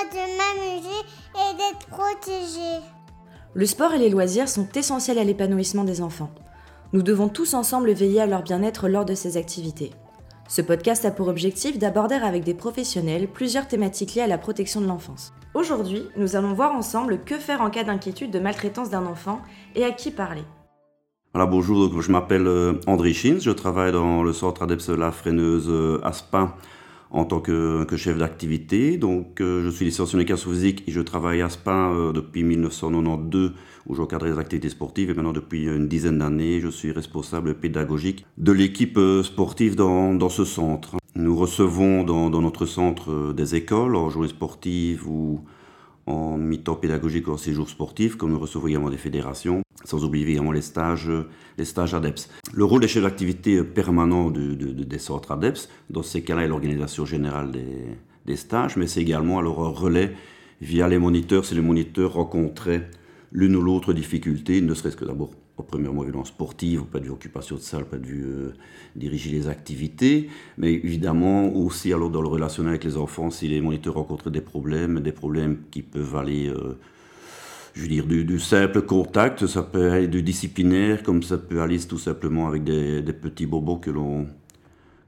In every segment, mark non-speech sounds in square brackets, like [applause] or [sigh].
droit de m'amuser et d'être protégé. Le sport et les loisirs sont essentiels à l'épanouissement des enfants. Nous devons tous ensemble veiller à leur bien-être lors de ces activités. Ce podcast a pour objectif d'aborder avec des professionnels plusieurs thématiques liées à la protection de l'enfance. Aujourd'hui, nous allons voir ensemble que faire en cas d'inquiétude de maltraitance d'un enfant et à qui parler. Voilà, bonjour, je m'appelle euh, André Schins, je travaille dans le centre ADEPS La Freineuse euh, Aspin en tant que, chef d'activité. Donc, euh, je suis licencié en éducation physique et je travaille à Aspin depuis 1992 où j'encadre les activités sportives et maintenant depuis une dizaine d'années, je suis responsable pédagogique de l'équipe sportive dans, dans, ce centre. Nous recevons dans, dans notre centre des écoles en journée sportive ou en mi-temps pédagogique ou en séjour sportif, comme nous recevons également des fédérations, sans oublier également les stages, les stages ADEPS. Le rôle des chefs d'activité permanent de, des centres ADEPS, dans ces cas-là, est l'organisation générale des, des, stages, mais c'est également alors un relais via les moniteurs, si les moniteurs rencontraient l'une ou l'autre difficulté, ne serait-ce que d'abord premièrement violence sportive, pas de vue occupation de salle, pas de vue euh, diriger les activités, mais évidemment aussi alors dans le relationnel avec les enfants, si les moniteurs rencontrent des problèmes, des problèmes qui peuvent aller, euh, je veux dire, du, simple contact, ça peut aller du disciplinaire, comme ça peut aller tout simplement avec des, petits bobos que l'on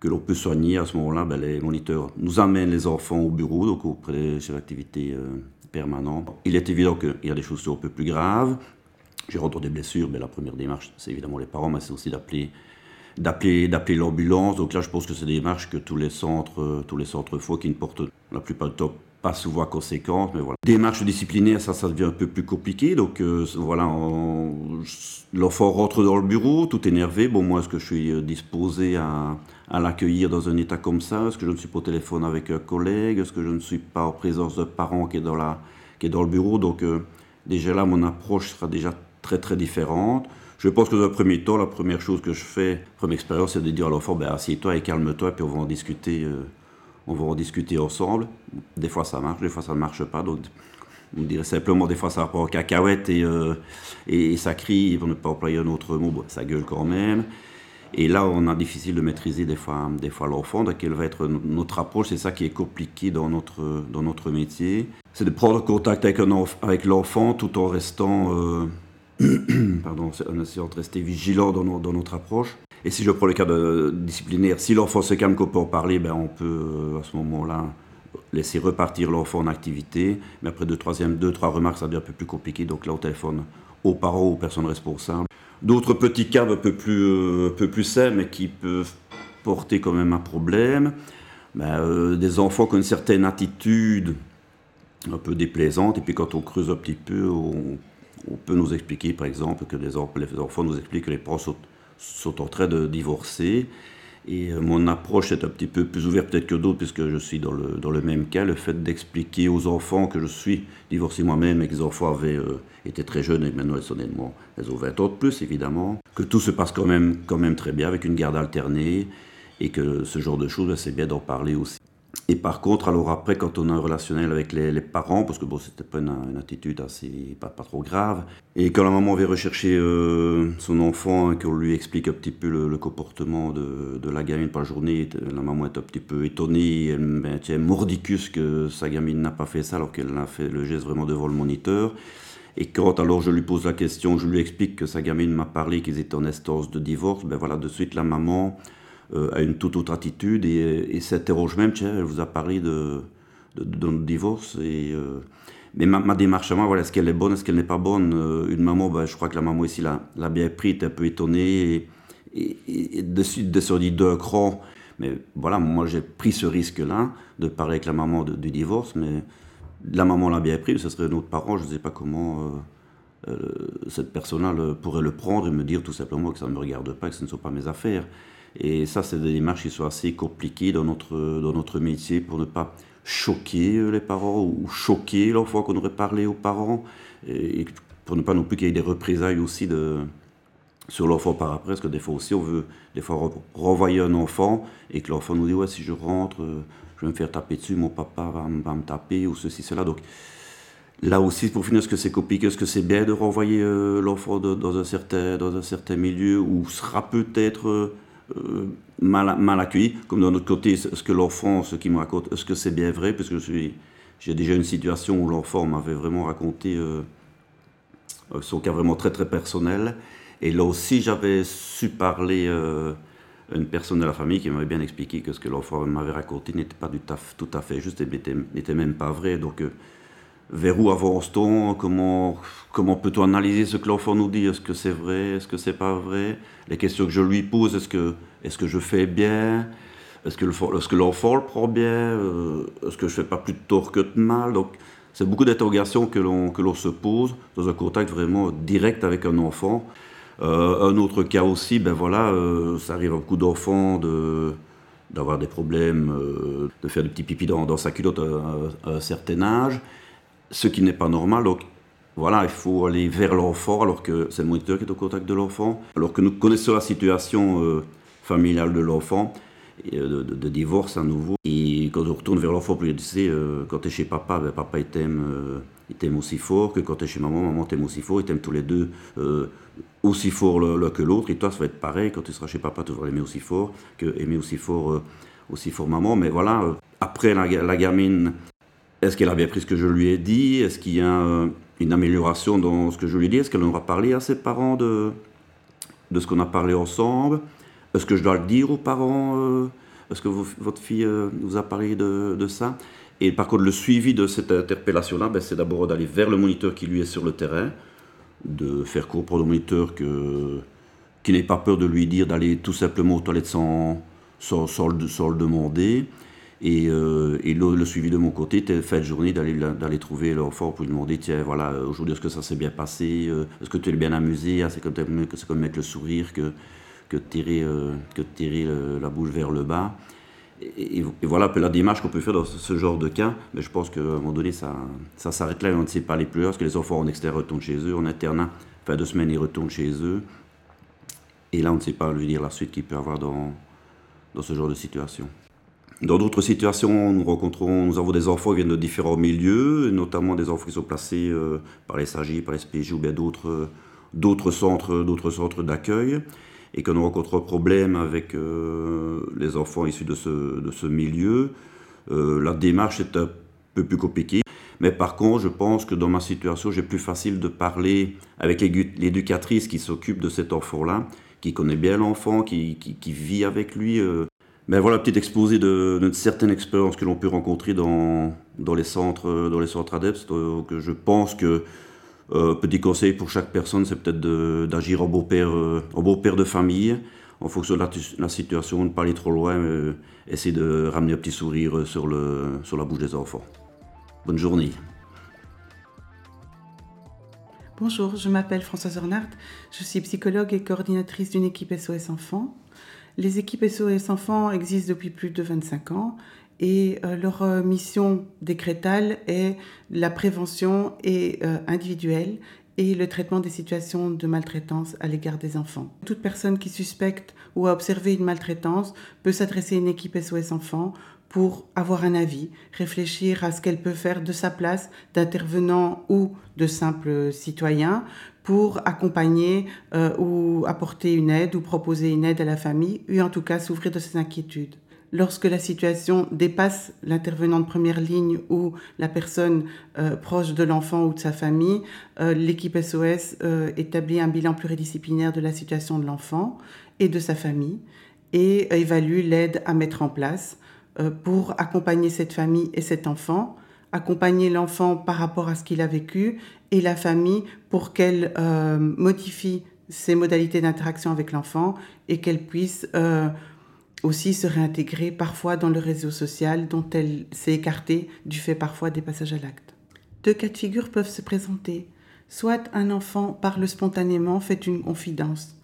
que l'on peut soigner. À ce moment-là, ben, les moniteurs nous amènent les enfants au bureau, donc auprès des chefs d'activité euh. Il est évident qu'il y a des choses un peu plus graves, j'ai rencontré des blessures, mais la première démarche, c'est évidemment les parents, mais c'est aussi d'appeler d'appeler l'ambulance. Donc là, je pense que c'est des démarches que tous les centres euh, tous les centres font, qui ne portent la plupart du temps pas souvent conséquentes, mais voilà. Démarche disciplinaire, ça, ça devient un peu plus compliqué. Donc euh, voilà, l'enfant rentre dans le bureau, tout énervé. Bon, moi, est-ce que je suis euh, disposé à, à l'accueillir dans un état comme ça? Est-ce que je ne suis pas au téléphone avec un collègue? Est-ce que je ne suis pas en présence d'un parent qui est dans la qui est dans le bureau? Donc déjà là, mon approche sera déjà très très différentes. Je pense que dans un premier temps, la première chose que je fais, première expérience, c'est de dire à l'enfant, ben, assieds-toi et calme-toi, puis on va en discuter, euh, on va en discuter ensemble. Des fois ça marche, des fois ça ne marche pas. Donc, on dirait simplement des fois ça rapport aux cacahuètes et, euh, et, ça crie, pour ne pas employer un autre mot, ça gueule quand même. Et là, on a difficile de maîtriser des fois, des fois l'enfant, de quelle va être notre approche. C'est ça qui est compliqué dans notre, dans notre métier. C'est de prendre contact avec, avec l'enfant tout en restant... Euh, [coughs] pardon, en essayant de rester vigilant dans, notre approche. Et si je prends le cas de, disciplinaire, si l'enfant se calme qu'on peut en parler, ben on peut euh, à ce moment-là laisser repartir l'enfant en activité. Mais après deux, troisième, deux, trois remarques, ça devient un peu plus compliqué. Donc là, au téléphone aux parents, aux personnes responsables. D'autres petits cas un peu plus, euh, plus simples, mais qui peuvent porter quand même un problème. Ben, euh, des enfants qui ont une certaine attitude un peu déplaisante, et puis quand on creuse un petit peu, on on peut nous expliquer, par exemple, que les, enfants nous expliquent que les parents sont, en train de divorcer. Et euh, mon approche est un petit peu plus ouverte peut-être que d'autres, puisque je suis dans le, même cas. Le fait d'expliquer aux enfants que je suis divorcé moi-même et que les enfants avaient euh, été très jeunes et maintenant elles sont elles ont 20 ans de plus évidemment. Que tout se passe quand même, quand même très bien avec une garde alternée et que ce genre de choses, ben, c'est bien d'en parler aussi. Et par contre, alors après, quand on a un relationnel avec les, parents, parce que bon, c'était pas une, attitude assez, pas, pas, trop grave, et quand la maman vient rechercher euh, son enfant, hein, qu'on lui explique un petit peu le, comportement de, de, la gamine par journée, la maman est un petit peu étonnée, elle ben, tient mordicus que sa gamine n'a pas fait ça, alors qu'elle a fait le geste vraiment devant le moniteur. Et quand alors je lui pose la question, je lui explique que sa gamine m'a parlé qu'ils étaient en instance de divorce, ben voilà, de suite la maman euh, a une toute autre attitude et, s'interroge même, tiens, elle vous a parlé de, de, notre divorce. Et, euh, mais ma, démarche à moi, voilà, est-ce qu'elle est bonne, est-ce qu'elle n'est pas bonne euh, Une maman, bah, je crois que la maman ici l'a bien pris, est un peu étonnée et, de suite descendu d'un cran. Mais voilà, moi j'ai pris ce risque-là de parler avec la maman du divorce, mais la maman l'a bien pris, ce serait un autre parent, je ne sais pas comment cette personne-là pourrait le prendre et me dire tout simplement que ça ne me regarde pas, que ce ne sont pas mes affaires. Et ça, c'est des démarches qui sont assez compliquées dans notre, dans notre métier pour ne pas choquer euh, les parents ou choquer l'enfant qu'on aurait parlé aux parents. Et pour ne pas non plus qu'il y ait des représailles aussi de, sur l'enfant par après, parce que des fois aussi on veut des fois renvoyer un enfant et que l'enfant nous dit ouais si je rentre euh, je vais me faire taper dessus, mon papa va, me taper ou ceci, cela. Donc là aussi pour finir, est-ce que c'est compliqué, est-ce que c'est bien de renvoyer euh, l'enfant dans, un certain, dans un certain milieu où sera peut-être mal, mal accueilli. Comme d'un autre côté, ce que l'enfant, ce qu'il me raconte, est-ce que c'est bien vrai? Parce que j'ai déjà une situation où l'enfant m'avait vraiment raconté euh, son cas vraiment très très personnel. Et là aussi, j'avais su parler euh, à une personne de la famille qui m'avait bien expliqué que ce que l'enfant m'avait raconté n'était pas du tout à fait juste et n'était même pas vrai. Donc, euh, vers où avance-t-on? Comment, comment peut-on analyser ce que l'enfant nous dit? Est-ce que c'est vrai? Est-ce que c'est pas vrai? Les questions que je lui pose, est-ce que, est que je fais bien? Est-ce que l'enfant le prend bien? Euh, Est-ce que je fais pas plus de tort que de mal? Donc, c'est beaucoup d'interrogations que l'on se pose dans un contact vraiment direct avec un enfant. Euh, un autre cas aussi, ben voilà, euh, ça arrive à beaucoup d'enfants de d'avoir des problèmes, de faire des petits pipis dans, sa culotte à, un certain âge ce qui n'est pas normal. Donc voilà, il faut aller vers l'enfant alors que c'est le moniteur qui est au contact de l'enfant, alors que nous connaissons la situation euh, familiale de l'enfant. Euh, de, divorce à nouveau. Et quand on retourne vers l'enfant, tu sais, euh, quand tu es chez papa, ben, papa il t'aime, aussi fort que quand tu es chez maman, maman t'aime aussi fort, ils t'aiment tous les deux aussi fort l'un que l'autre. Et toi, ça va être pareil, quand tu seras chez papa, tu vas l'aimer aussi fort que aimer aussi fort, aussi fort maman. Mais voilà, après la gamine, est-ce qu'elle a bien pris ce que je lui ai dit? Est-ce qu'il y a euh, une amélioration dans ce que je lui ai dit? Est-ce qu'elle aura parlé à ses parents de, de ce qu'on a parlé ensemble? Est-ce que je dois le dire aux parents euh, Est-ce que votre fille euh, vous a parlé de, de, ça? Et par contre, le suivi de cette interpellation-là, ben, c'est d'abord d'aller vers le moniteur qui lui est sur le terrain, de faire comprendre au moniteur que, qu'il n'ait pas peur de lui dire d'aller tout simplement aux toilettes sans, sans, sans, sans le demander et, euh, et le, suivi de mon côté était fait journée d'aller, trouver l'enfant pour lui demander tiens, voilà, aujourd'hui, est-ce que ça s'est bien passé euh, Est-ce que tu es bien amusé ah, c'est, comme, comme mettre le sourire que, que tirer, euh, que tirer la bouche vers le bas. Et, voilà un peu la démarche qu'on peut faire dans ce, genre de cas. Mais je pense qu'à un moment donné, ça, ça s'arrête là et on ne sait pas aller plus loin parce que les enfants en extérieur retournent chez eux, en internat, fin de semaine, ils retournent chez eux. Et là, on ne sait pas lui dire la suite qu'il peut avoir dans, dans ce genre de situation. Dans d'autres situations, nous rencontrons, nous avons des enfants qui viennent de différents milieux, notamment des enfants qui sont placés euh, par les SAG, par les SPJ ou bien d'autres, d'autres centres, d'autres centres d'accueil, et que nous rencontrons problème avec euh, les enfants issus de ce, de ce milieu. Euh, la démarche est un peu plus compliquée. Mais par contre, je pense que dans ma situation, j'ai plus facile de parler avec l'éducatrice qui s'occupe de cet enfant-là, qui connaît bien l'enfant, qui, qui, qui, vit avec lui voilà, petit exposé de, certaines expériences que l'on peut rencontrer dans, les centres, dans les centres ADEPS. Donc je pense que euh, petit conseil pour chaque personne, c'est peut-être d'agir en beau-père euh, beau -père de famille, en fonction de la, situation, ne pas aller trop loin, mais essayer de ramener un petit sourire sur, la bouche des enfants. Bonne journée. Bonjour, je m'appelle Françoise Ornard, je suis psychologue et coordinatrice d'une équipe SOS Enfants. Les équipes SOS Enfants existent depuis plus de 25 ans et euh, leur euh, mission décrétale est la prévention euh, individuelle et le traitement des situations de maltraitance à l'égard des enfants. Toute personne qui suspecte ou a observé une maltraitance peut s'adresser à une équipe SOS Enfants pour avoir un avis, réfléchir à ce qu'elle peut faire de sa place d'intervenant ou de simple citoyen pour accompagner euh, ou apporter une aide ou proposer une aide à la famille, ou en tout cas s'ouvrir de ses inquiétudes. Lorsque la situation dépasse l'intervenant de première ligne ou la personne euh, proche de l'enfant ou de sa famille, euh, l'équipe SOS établit un bilan pluridisciplinaire de la situation de l'enfant et de sa famille et évalue l'aide à mettre en place pour accompagner cette famille et cet enfant accompagner l'enfant par rapport à ce qu'il a vécu et la famille pour qu'elle euh, modifie ses modalités d'interaction avec l'enfant et qu'elle puisse euh, aussi se réintégrer parfois dans le réseau social dont elle s'est écartée du fait parfois des passages à l'acte. Deux cas de figure peuvent se présenter. Soit un enfant parle spontanément, fait une confidence.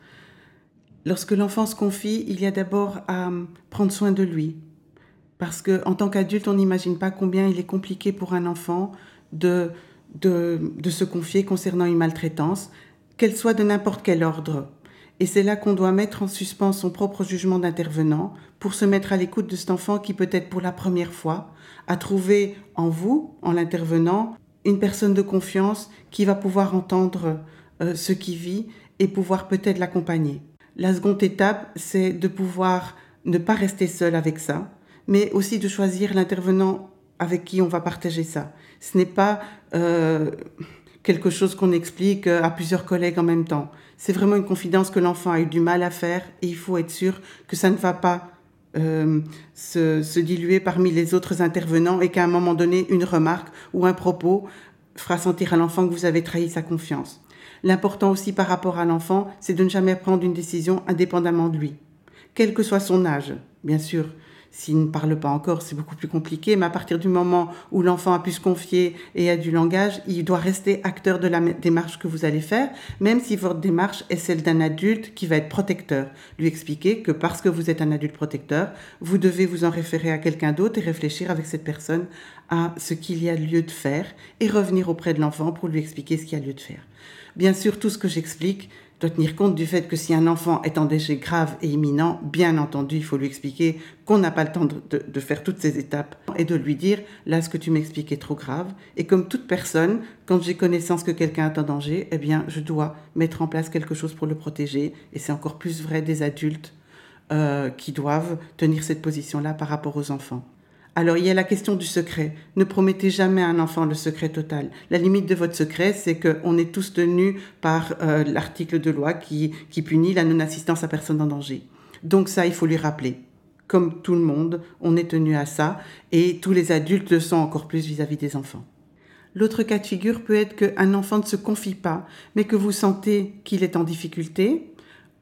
Lorsque l'enfant se confie, il y a d'abord à prendre soin de lui, parce qu'en tant qu'adulte, on n'imagine pas combien il est compliqué pour un enfant de, de, de se confier concernant une maltraitance, qu'elle soit de n'importe quel ordre. Et c'est là qu'on doit mettre en suspens son propre jugement d'intervenant pour se mettre à l'écoute de cet enfant qui peut-être pour la première fois a trouvé en vous, en l'intervenant, une personne de confiance qui va pouvoir entendre euh, ce qu'il vit et pouvoir peut-être l'accompagner. La seconde étape, c'est de pouvoir ne pas rester seul avec ça, mais aussi de choisir l'intervenant avec qui on va partager ça. Ce n'est pas euh, quelque chose qu'on explique euh, à plusieurs collègues en même temps. C'est vraiment une confidence que l'enfant a eu du mal à faire et il faut être sûr que ça ne va pas euh, se, se, diluer parmi les autres intervenants et qu'à un moment donné, une remarque ou un propos fera sentir à l'enfant que vous avez trahi sa confiance. L'important aussi par rapport à l'enfant, c'est de ne jamais prendre une décision indépendamment de lui, quel que soit son âge, bien sûr. S'il ne parle pas encore, c'est beaucoup plus compliqué, mais à partir du moment où l'enfant a pu se confier et a du langage, il doit rester acteur de la démarche que vous allez faire, même si votre démarche est celle d'un adulte qui va être protecteur. Lui expliquer que parce que vous êtes un adulte protecteur, vous devez vous en référer à quelqu'un d'autre et réfléchir avec cette personne à ce qu'il y a lieu de faire et revenir auprès de l'enfant pour lui expliquer ce qu'il y a lieu de faire. Bien sûr, tout ce que j'explique doit tenir compte du fait que si un enfant est en danger grave et imminent, bien entendu, il faut lui expliquer qu'on n'a pas le temps de, faire toutes ces étapes et de lui dire, là, ce que tu m'expliques est trop grave. Et comme toute personne, quand j'ai connaissance que quelqu'un est en danger, eh bien, je dois mettre en place quelque chose pour le protéger. Et c'est encore plus vrai des adultes euh, qui doivent tenir cette position-là par rapport aux enfants. Alors il y a la question du secret. Ne promettez jamais à un enfant le secret total. La limite de votre secret, c'est qu'on est tous tenus par euh, l'article de loi qui, punit la non-assistance à personne en danger. Donc ça, il faut lui rappeler. Comme tout le monde, on est tenu à ça, et tous les adultes le sont encore plus vis-à-vis -vis des enfants. L'autre cas de figure peut être qu'un enfant ne se confie pas, mais que vous sentez qu'il est en difficulté,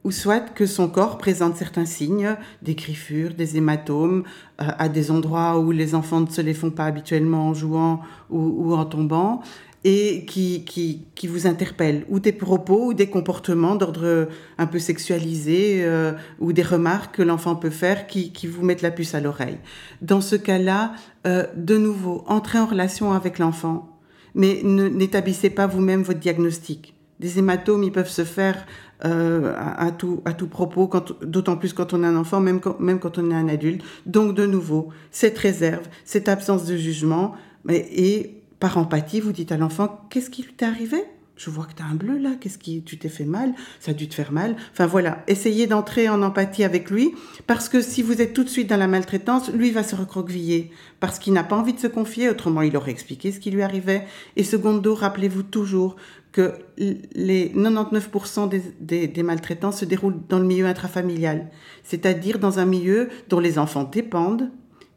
ou soit que son corps présente certains signes, des griffures, des hématomes, euh, à des endroits où les enfants ne se les font pas habituellement en jouant ou, en tombant, et qui, qui, qui, vous interpellent, ou des propos ou des comportements d'ordre un peu sexualisé, euh, ou des remarques que l'enfant peut faire qui, qui, vous mettent la puce à l'oreille. Dans ce cas-là, euh, de nouveau, entrez en relation avec l'enfant, mais n'établissez pas vous-même votre diagnostic. Des hématomes, ils peuvent se faire euh, à, tout, à tout propos, d'autant plus quand on est un enfant, même quand, même quand on est un adulte. Donc, de nouveau, cette réserve, cette absence de jugement, mais, et par empathie, vous dites à l'enfant, qu'est-ce qui lui t'est arrivé? Je vois que tu as un bleu là, qu'est-ce qui tu t'es fait mal? Ça a dû te faire mal. Enfin voilà, essayez d'entrer en empathie avec lui parce que si vous êtes tout de suite dans la maltraitance, lui va se recroqueviller parce qu'il n'a pas envie de se confier, autrement il aurait expliqué ce qui lui arrivait. Et secondo, rappelez-vous toujours que les 99% des, des, maltraitants se déroulent dans le milieu intrafamilial, c'est-à-dire dans un milieu dont les enfants dépendent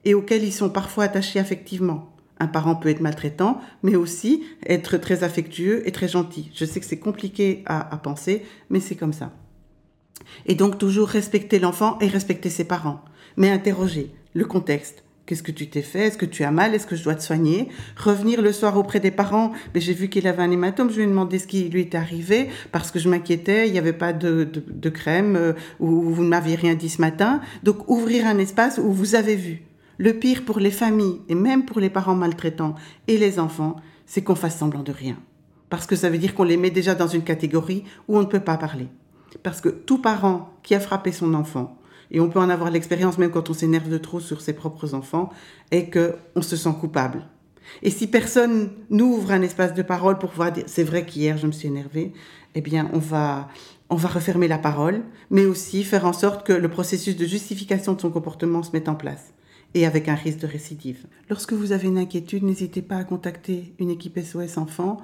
et auquel ils sont parfois attachés affectivement. Un parent peut être maltraitant, mais aussi être très affectueux et très gentil. Je sais que c'est compliqué à, à, penser, mais c'est comme ça. Et donc toujours respecter l'enfant et respecter ses parents, mais interroger le contexte. Qu'est-ce que tu t'es fait? Est-ce que tu as mal? Est-ce que je dois te soigner? Revenir le soir auprès des parents? Mais j'ai vu qu'il avait un hématome. Je lui ai demandé ce qui lui était arrivé parce que je m'inquiétais. Il n'y avait pas de, crème euh, ou vous ne m'aviez rien dit ce matin. Donc ouvrir un espace où vous avez vu. Le pire pour les familles et même pour les parents maltraitants et les enfants, c'est qu'on fasse semblant de rien. Parce que ça veut dire qu'on les met déjà dans une catégorie où on ne peut pas parler. Parce que tout parent qui a frappé son enfant, et on peut en avoir l'expérience même quand on s'énerve de trop sur ses propres enfants, est qu'on se sent coupable. Et si personne n'ouvre un espace de parole pour pouvoir dire c'est vrai qu'hier je me suis énervé, eh bien on va on va refermer la parole, mais aussi faire en sorte que le processus de justification de son comportement se mette en place et avec un risque de récidive. Lorsque vous avez une inquiétude, n'hésitez pas à contacter une équipe SOS Enfants.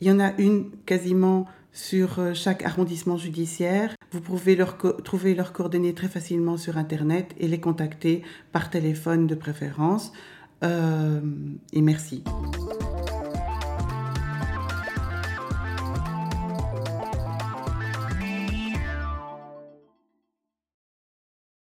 Il y en a une quasiment sur euh, chaque arrondissement judiciaire. Vous pouvez leur trouver leurs coordonnées très facilement sur Internet et les contacter par téléphone de préférence. Euh, et merci.